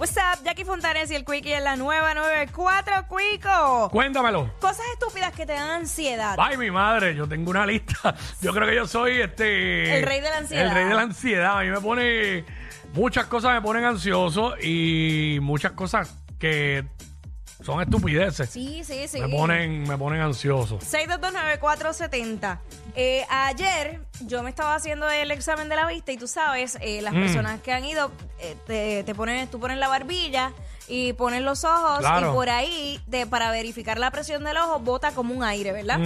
What's up, Jackie Fontanes y el Quickie en la nueva 94, Quico. Cuéntamelo. Cosas estúpidas que te dan ansiedad. Ay, mi madre, yo tengo una lista. Yo creo que yo soy este. El rey de la ansiedad. El rey de la ansiedad. A mí me pone. Muchas cosas me ponen ansioso y muchas cosas que son estupideces. Sí, sí, sí. Me ponen, me ponen ansioso. 6229470. Eh, ayer yo me estaba haciendo el examen de la vista y tú sabes, eh, las personas que han ido, eh, te, te ponen, tú pones la barbilla y pones los ojos Claro. y por ahí, de, para verificar la presión del ojo, bota como un aire, ¿verdad?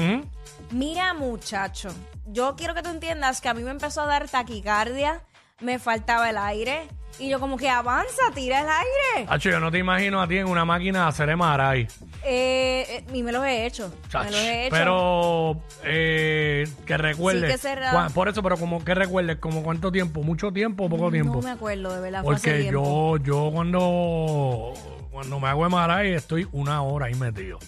Mira, muchacho, yo quiero que tú entiendas que a mí me empezó a dar taquicardia, me faltaba el aire y yo como que avanza, tira el aire. Hacho, yo no te imagino a ti en una máquina de hacer MRI. Eh, eh, y me los he hecho, me Chach. los he hecho. Pero eh, que recuerdes. Sí, que será. cua- Por eso, pero como que recuerdes, como cuánto tiempo, mucho tiempo o poco tiempo. No me acuerdo, de verdad, fue hace Porque tiempo. yo, yo cuando, cuando me hago MRI estoy una hora ahí metido.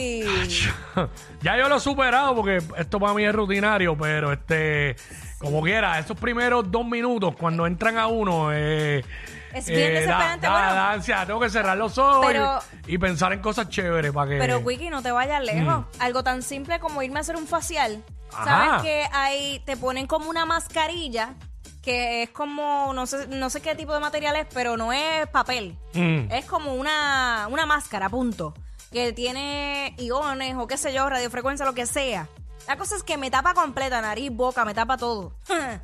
Ya yo lo he superado porque esto para mí es rutinario, pero este, como quiera, esos primeros dos minutos cuando entran a uno, eh, Es bien da- desesperante, da, bueno. da tengo que cerrar los ojos Pero- y, y pensar en cosas chéveres para que. Pero, Wiki, no te vayas lejos. Algo tan simple como irme a hacer un facial. Mm. Ajá. ¿Sabes que ahí te ponen como una mascarilla que es como, no sé, no sé qué tipo de material es, pero no es papel. Mm. Es como una, una máscara, punto. Que tiene iones o qué sé yo, radiofrecuencia, lo que sea. La cosa es que me tapa completa, nariz, boca, me tapa todo.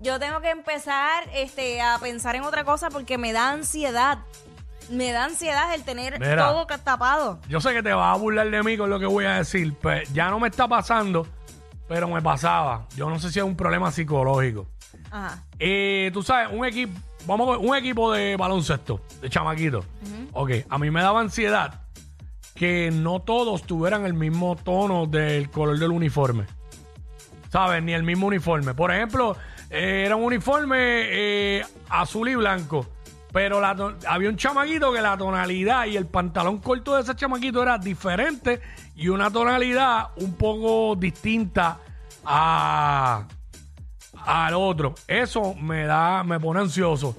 Yo tengo que empezar este, a pensar en otra cosa porque me da ansiedad. Me da ansiedad el tener Mira. todo tapado. Yo sé que te vas a burlar de mí con lo que voy a decir, pero ya no me está pasando, pero me pasaba. Yo no sé si es un problema psicológico. Ajá. Eh, tú sabes, un equipo, vamos a ver, un equipo de baloncesto, de chamaquito. Ok, a mí me daba ansiedad que no todos tuvieran el mismo tono del color del uniforme. ¿Sabes? Ni el mismo uniforme. Por ejemplo, eh, era un uniforme eh, azul y blanco. Pero había un chamaquito que la tonalidad y el pantalón corto de ese chamaquito era diferente y una tonalidad un poco distinta a, al otro. Eso me da, me pone ansioso.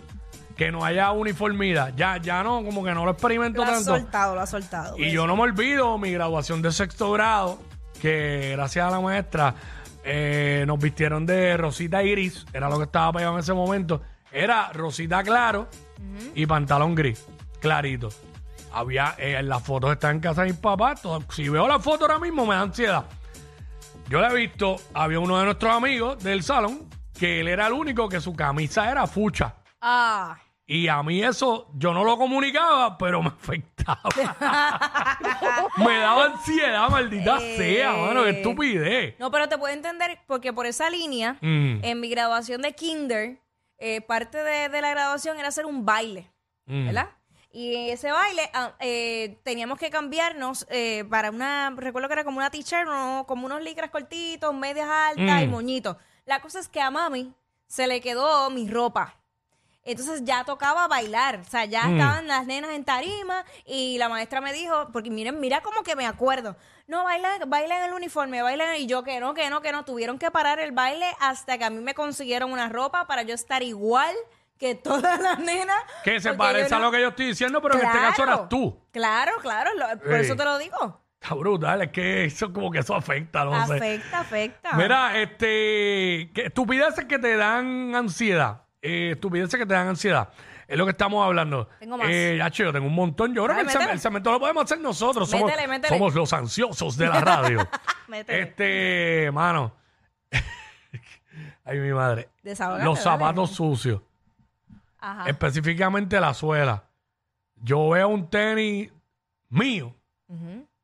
Que no haya uniformidad. Ya, ya no, como que no lo experimento Lo tanto. soltado, lo has soltado. Y yo no me olvido mi graduación de sexto grado, que gracias a la maestra eh, nos vistieron de rosita y gris, era lo que estaba pegado en ese momento. Era rosita claro y pantalón gris, clarito. Había, eh, las fotos están en casa de mis papás. todo- si veo la foto ahora mismo me da ansiedad. Yo la he visto, había uno de nuestros amigos del salón que él era el único que su camisa era fucha. Ah. Y a mí eso, yo no lo comunicaba, pero me afectaba. me daba ansiedad, maldita Eh. sea, mano, qué estupidez. No, pero te puedo entender porque por esa línea, Mm. en mi graduación de kinder, eh, parte de, de la graduación era hacer un baile, Mm. ¿verdad? Y en ese baile ah, eh, teníamos que cambiarnos eh, para una, recuerdo que era como una t-shirt, ¿no? como unos licras cortitos, medias altas y Mm. moñitos. La cosa es que a mami se le quedó mi ropa. Entonces ya tocaba bailar, o sea, ya Mm. estaban las nenas en tarima y la maestra me dijo, porque miren, mira como que me acuerdo, no, baila, baila en el uniforme, baila en-", y yo que no, que no, que no, tuvieron que parar el baile hasta que a mí me consiguieron una ropa para yo estar igual que todas las nenas. Que se parece a no- lo que yo estoy diciendo, pero en este caso eras tú. Claro, claro, lo- por Sí. eso te lo digo. Está brutal, es que eso como que eso afecta, no sé. Afecta, afecta. Mira, este, que estupideces que te dan ansiedad. Eh, estupideces que te dan ansiedad. Es lo que estamos hablando. Tengo más. Eh, ya, yo tengo un montón. Yo creo Dale, que el, cemento lo podemos hacer nosotros. Somos, Métele, métele. somos los ansiosos de la radio. Métele. este, mano. Ay, mi madre. Desahógate, Los dale. zapatos sucios. Ajá. Específicamente la suela. Yo veo un tenis mío.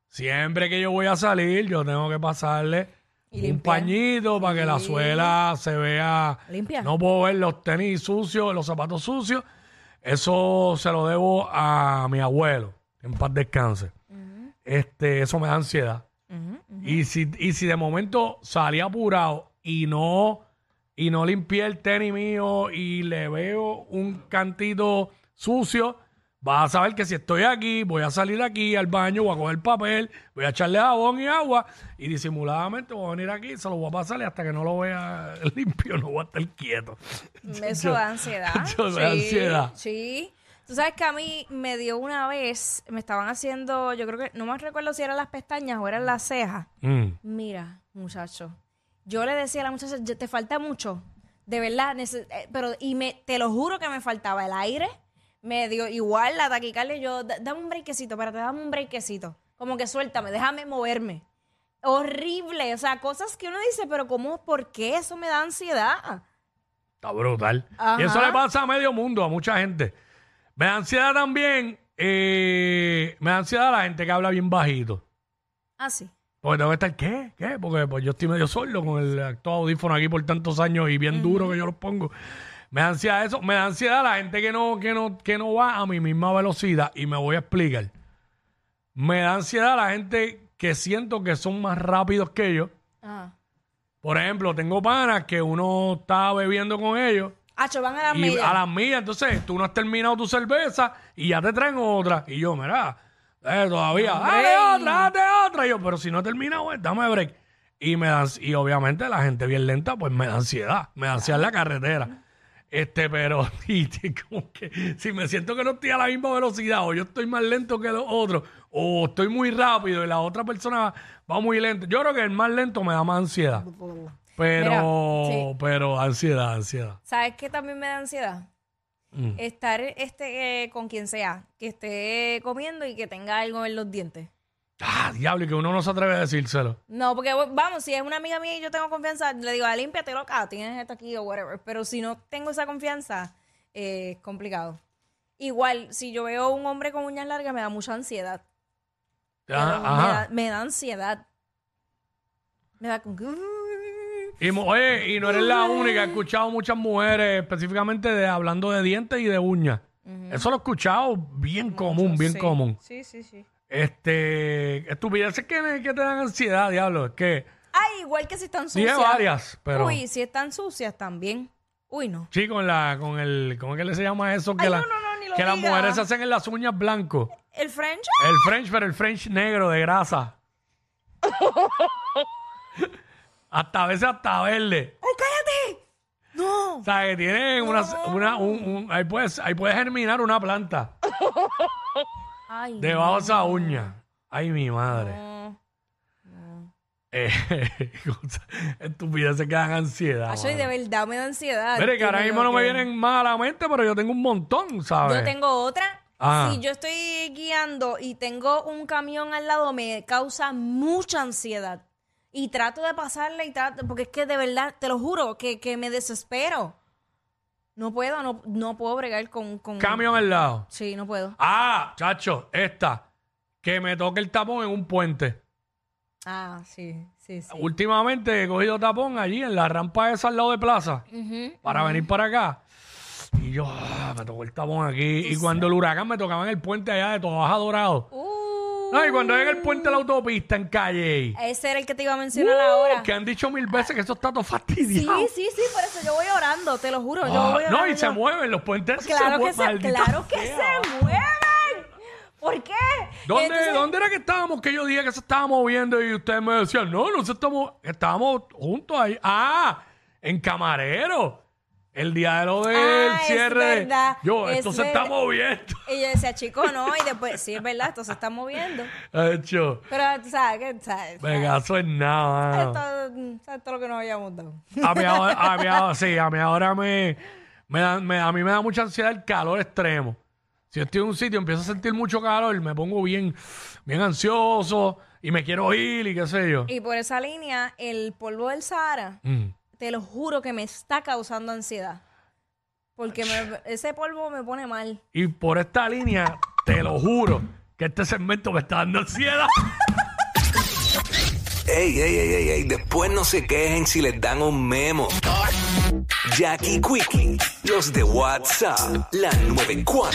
Siempre que yo voy a salir, yo tengo que pasarle Y un pañito para que la suela se vea. Limpia. No puedo ver los tenis sucios, los zapatos sucios. Eso se lo debo a mi abuelo, en paz descanse. Este, eso me da ansiedad. Y si, y si de momento salí apurado y no, y no limpié el tenis mío y le veo un cantito sucio, vas a saber que si estoy aquí, voy a salir aquí al baño, voy a coger papel, voy a echarle jabón y agua y disimuladamente voy a venir aquí, se lo voy a pasar y hasta que no lo vea limpio no voy a estar quieto. Eso da ansiedad. Yo me da Sí, ansiedad. Sí. Tú sabes que a mí me dio una vez, me estaban haciendo, yo creo que, no me recuerdo si eran las pestañas o eran las cejas. Mm. Mira, muchacho, yo le decía a la muchacha, "Ya te falta mucho, de verdad, eh, pero, y me, te lo juro que me faltaba el aire, me dio igual la taquicardia, yo, "Da- dame un brequecito, espérate, dame un brequecito, como que suéltame, déjame moverme. Horrible, o sea, cosas que uno dice, pero ¿cómo, por qué eso me da ansiedad? Está brutal. Ajá. Y eso le pasa a medio mundo, a mucha gente. Me da ansiedad también, eh, me da ansiedad la gente que habla bien bajito. Ah, sí. Porque tengo que estar, ¿qué? ¿Qué? Porque pues, yo estoy medio sordo con el actual audífono aquí por tantos años y bien duro que yo los pongo. Me da ansiedad eso. Me da ansiedad la gente que no, que no, que no va a mi misma velocidad. Y me voy a explicar. Me da ansiedad la gente que siento que son más rápidos que yo. Ajá. Por ejemplo, tengo panas que uno está bebiendo con ellos Hacho, van a las y millas. a las mías, entonces tú no has terminado tu cerveza y ya te traen otra. Y yo, mira, eh, todavía, dale otra, date otra. Y yo, pero si no he terminado, eh, dame break. Y me dan, y obviamente la gente bien lenta, pues me da ansiedad, me da ansiedad en la carretera. Este, pero y, como que si me siento que no estoy a la misma velocidad, o yo estoy más lento que los otros, o estoy muy rápido y la otra persona va muy lento. Yo creo que el más lento me da más ansiedad. Pero, Mira, sí. pero ansiedad, ansiedad. ¿Sabes qué también me da ansiedad? Mm. Estar este eh, con quien sea, que esté comiendo y que tenga algo en los dientes. Ah, diablo, y que uno no se atreve a decírselo. No, porque vamos, si es una amiga mía y yo tengo confianza, le digo, ah, límpiate loca, tienes esto aquí o whatever. Pero si no tengo esa confianza, eh, es complicado. Igual, si yo veo un hombre con uñas largas, me da mucha ansiedad. Ah, me, ajá. da, me da ansiedad. Me da como que... Y, oye, y no eres la única. He escuchado muchas mujeres específicamente de, hablando de dientes y de uñas. Eso lo he escuchado bien común, bien Sí. común. Sí, sí, sí. Este, estupideces que, que te dan ansiedad, diablo. Es que Ay, igual que si están hay sucias. varias, pero Uy, si están sucias también. Uy, no. sí con la, con el, ¿cómo es que le se llama eso? Que, Ay, la- no, no, no, ni lo que las diga. mujeres se hacen en las uñas blancos. ¿El French? El French, pero el French negro de grasa. hasta a veces hasta verde. ¡Ay, cállate! No. O sea, que tienen una, una un, un- ahí puedes, ahí puedes germinar una planta Ay, debajo de esa uña. Ay, mi madre. no. Eh, cosas- estupideces que dan ansiedad. Ay, de verdad, me da ansiedad. Mire, que ahora mismo no me vienen mal a la mente, pero yo tengo un montón, ¿sabes? Yo tengo otra. Ah. Si yo estoy guiando y tengo un camión al lado, me causa mucha ansiedad. Y trato de pasarla y trato, porque es que de verdad, te lo juro, que, que me desespero. No puedo, no, no puedo bregar con, con... Camión al lado. Sí, no puedo. Ah, chacho, esta. Que me toque el tapón en un puente. Ah, sí, sí, sí. Últimamente he cogido tapón allí en la rampa esa al lado de plaza Ujú. para venir para acá. Y yo, ah, me tocó el tapón aquí. Y cuando el huracán me tocaba en el puente allá de Toda Baja Dorado. Uh, No, y cuando llega el puente de la autopista en calle. ese era el que te iba a mencionar ahora. Uh, que han dicho mil veces que eso está todo Sí, fastidiado. sí, sí, por eso yo voy orando, te lo juro. yo Ah, voy no, y orando. se mueven los puentes. se Claro que, mueven, se, maldita claro que sea. se mueven. ¿Por qué? ¿Dónde, Entonces- ¿Dónde era que estábamos que yo dije que se estaba moviendo y ustedes me decían, no, no se estamos, estábamos juntos ahí. Ah, en Camarero. El día de lo del Ah, es cierre. de- verdad, Yo, es esto se está moviendo. Y yo decía, chico, no, y después, sí, es verdad, esto se está moviendo. Hecho. Pero, tú sabes, que, sabes, Venga, eso es nada. esto, ¿sabes todo lo que nos habíamos dado? A mí ahora, a mí ahora- sí, a mí ahora me, me, da- me- a mí me da mucha ansiedad el calor extremo. Si estoy en un sitio, empiezo a sentir mucho calor, me pongo bien, bien ansioso y me quiero ir y qué sé yo. Y por esa línea, el polvo del Sahara, Mm. Te lo juro que me está causando ansiedad. Porque me- ese polvo me pone mal. Y por esta línea, te lo juro, que este segmento me está dando ansiedad. Ey, ey, ey, ey, ey, después no se quejen si les dan un memo. Jackie Quickie, los de WhatsApp, la 94.